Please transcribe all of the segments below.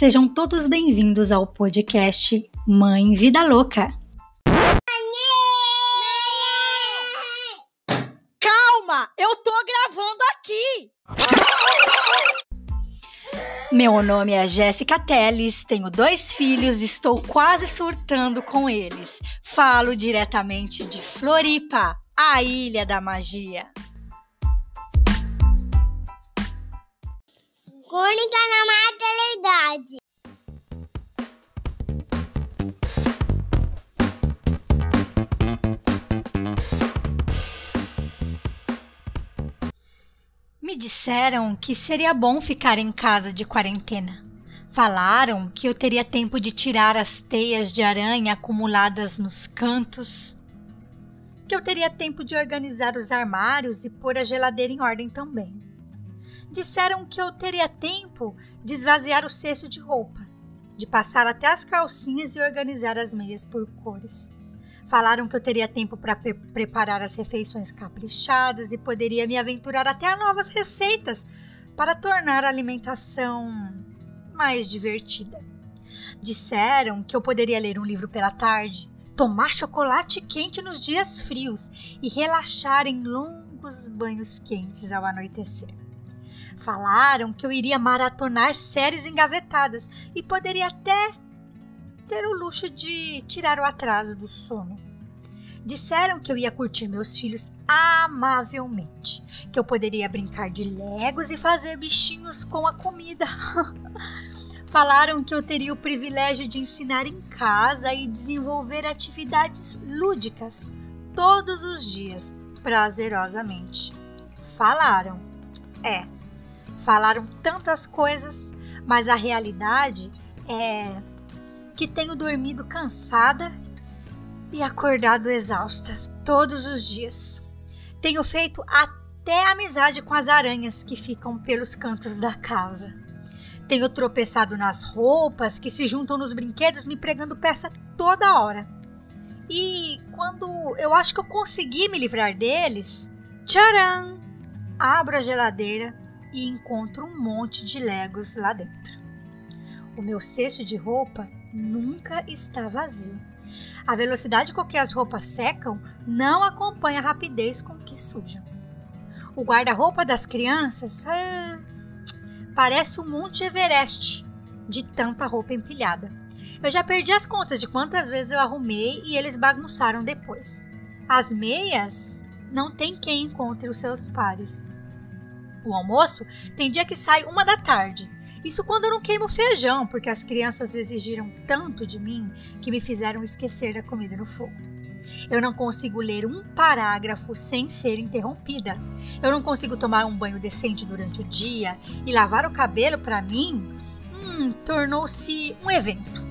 Sejam todos bem-vindos ao podcast Mãe Vida Louca. Calma, eu tô gravando aqui. Meu nome é Jéssica Teles, tenho dois filhos, estou quase surtando com eles. Falo diretamente de Floripa, a Ilha da Magia. Crônica na maternidade. Me disseram que seria bom ficar em casa de quarentena. Falaram que eu teria tempo de tirar as teias de aranha acumuladas nos cantos. Que eu teria tempo de organizar os armários e pôr a geladeira em ordem também disseram que eu teria tempo de esvaziar o cesto de roupa, de passar até as calcinhas e organizar as meias por cores. Falaram que eu teria tempo para pre preparar as refeições caprichadas e poderia me aventurar até a novas receitas para tornar a alimentação mais divertida. Disseram que eu poderia ler um livro pela tarde, tomar chocolate quente nos dias frios e relaxar em longos banhos quentes ao anoitecer. Falaram que eu iria maratonar séries engavetadas e poderia até ter o luxo de tirar o atraso do sono. Disseram que eu ia curtir meus filhos amavelmente, que eu poderia brincar de legos e fazer bichinhos com a comida. Falaram que eu teria o privilégio de ensinar em casa e desenvolver atividades lúdicas todos os dias, prazerosamente. Falaram. É, Falaram tantas coisas, mas a realidade é que tenho dormido cansada e acordado exausta todos os dias. Tenho feito até amizade com as aranhas que ficam pelos cantos da casa. Tenho tropeçado nas roupas que se juntam nos brinquedos, me pregando peça toda hora. E quando eu acho que eu consegui me livrar deles, tcharam! Abro a geladeira e encontro um monte de legos lá dentro. O meu cesto de roupa nunca está vazio. A velocidade com que as roupas secam não acompanha a rapidez com que sujam. O guarda-roupa das crianças é... parece um Monte Everest de tanta roupa empilhada. Eu já perdi as contas de quantas vezes eu arrumei e eles bagunçaram depois. As meias não tem quem encontre os seus pares. O almoço tem dia que sai uma da tarde. Isso quando eu não queimo feijão, porque as crianças exigiram tanto de mim que me fizeram esquecer da comida no fogo. Eu não consigo ler um parágrafo sem ser interrompida. Eu não consigo tomar um banho decente durante o dia e lavar o cabelo para mim hum, tornou-se um evento.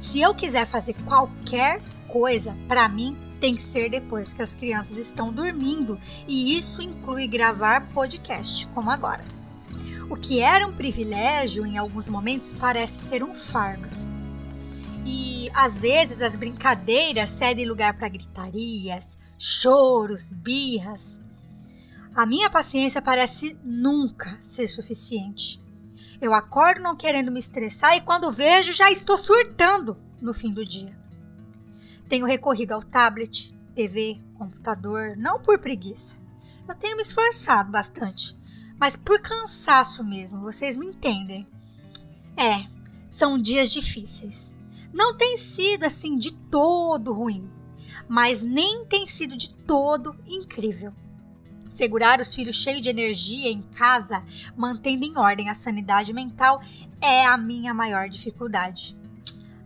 Se eu quiser fazer qualquer coisa, para mim tem que ser depois que as crianças estão dormindo, e isso inclui gravar podcast, como agora. O que era um privilégio em alguns momentos parece ser um fardo. E às vezes as brincadeiras cedem lugar para gritarias, choros, birras. A minha paciência parece nunca ser suficiente. Eu acordo não querendo me estressar e quando vejo já estou surtando no fim do dia. Tenho recorrido ao tablet, TV, computador, não por preguiça. Eu tenho me esforçado bastante, mas por cansaço mesmo, vocês me entendem. É, são dias difíceis. Não tem sido assim de todo ruim, mas nem tem sido de todo incrível. Segurar os filhos cheios de energia em casa, mantendo em ordem a sanidade mental, é a minha maior dificuldade.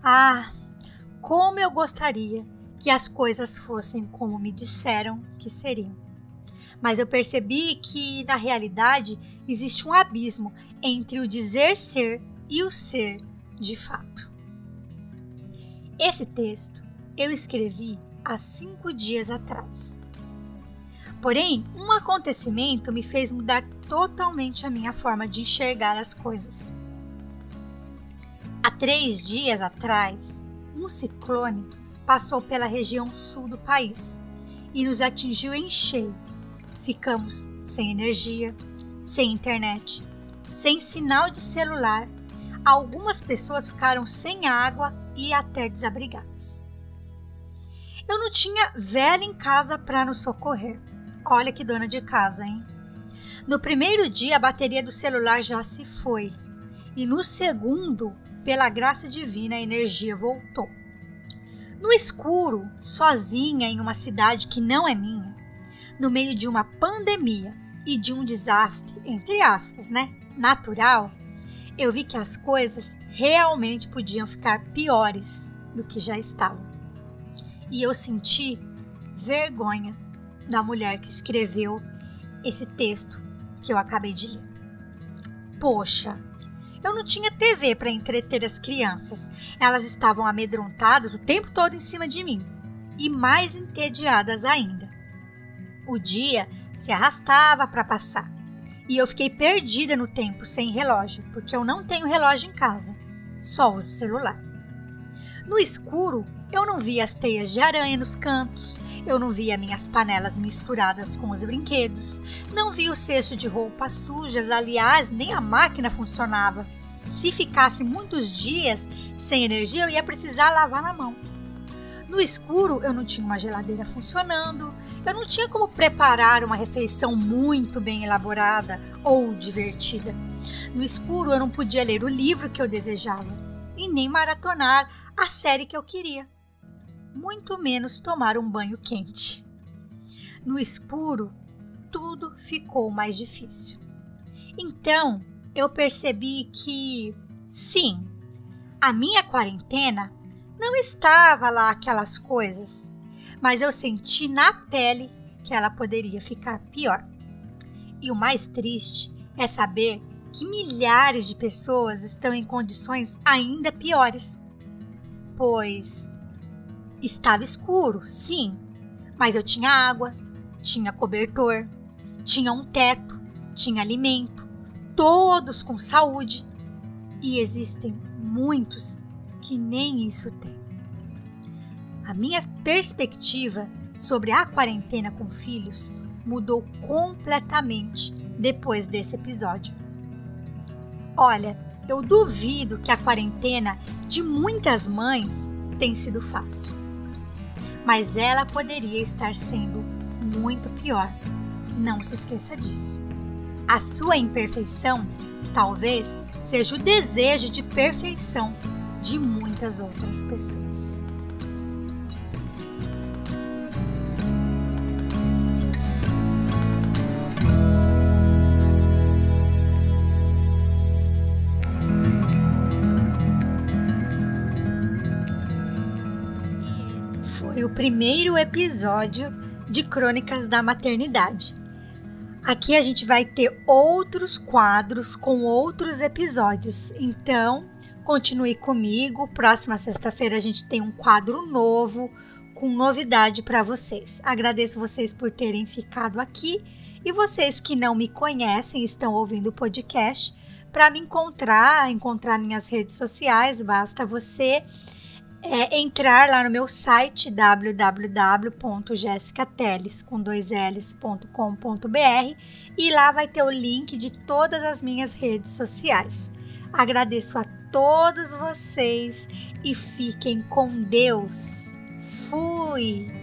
Ah, como eu gostaria que as coisas fossem como me disseram que seriam. Mas eu percebi que, na realidade, existe um abismo entre o dizer ser e o ser de fato. Esse texto eu escrevi há cinco dias atrás. Porém, um acontecimento me fez mudar totalmente a minha forma de enxergar as coisas. Há três dias atrás, um ciclone passou pela região sul do país e nos atingiu em cheio. Ficamos sem energia, sem internet, sem sinal de celular, algumas pessoas ficaram sem água e até desabrigadas. Eu não tinha velha em casa para nos socorrer. Olha que dona de casa, hein? No primeiro dia, a bateria do celular já se foi. E no segundo, pela graça divina, a energia voltou. No escuro, sozinha em uma cidade que não é minha, no meio de uma pandemia e de um desastre, entre aspas, né? Natural, eu vi que as coisas realmente podiam ficar piores do que já estavam. E eu senti vergonha da mulher que escreveu esse texto que eu acabei de ler. Poxa, eu não tinha TV para entreter as crianças. Elas estavam amedrontadas o tempo todo em cima de mim e mais entediadas ainda. O dia se arrastava para passar e eu fiquei perdida no tempo sem relógio, porque eu não tenho relógio em casa, só uso celular. No escuro, eu não via as teias de aranha nos cantos, eu não via minhas panelas misturadas com os brinquedos, não via o cesto de roupas sujas, aliás, nem a máquina funcionava. Se ficasse muitos dias sem energia, eu ia precisar lavar na mão. No escuro, eu não tinha uma geladeira funcionando, eu não tinha como preparar uma refeição muito bem elaborada ou divertida. No escuro, eu não podia ler o livro que eu desejava e nem maratonar a série que eu queria muito menos tomar um banho quente. No escuro, tudo ficou mais difícil. Então, eu percebi que, sim, a minha quarentena não estava lá aquelas coisas, mas eu senti na pele que ela poderia ficar pior. E o mais triste é saber que milhares de pessoas estão em condições ainda piores, pois Estava escuro, sim, mas eu tinha água, tinha cobertor, tinha um teto, tinha alimento, todos com saúde. E existem muitos que nem isso têm. A minha perspectiva sobre a quarentena com filhos mudou completamente depois desse episódio. Olha, eu duvido que a quarentena de muitas mães tenha sido fácil mas ela poderia estar sendo muito pior. Não se esqueça disso. A sua imperfeição talvez seja o desejo de perfeição de muitas outras pessoas. O primeiro episódio de Crônicas da Maternidade. Aqui a gente vai ter outros quadros com outros episódios, então continue comigo. Próxima sexta-feira a gente tem um quadro novo com novidade para vocês. Agradeço vocês por terem ficado aqui e vocês que não me conhecem estão ouvindo o podcast. Para me encontrar, encontrar minhas redes sociais, basta você é entrar lá no meu site www.jessicateles com dois L's.com.br e lá vai ter o link de todas as minhas redes sociais. Agradeço a todos vocês e fiquem com Deus. Fui!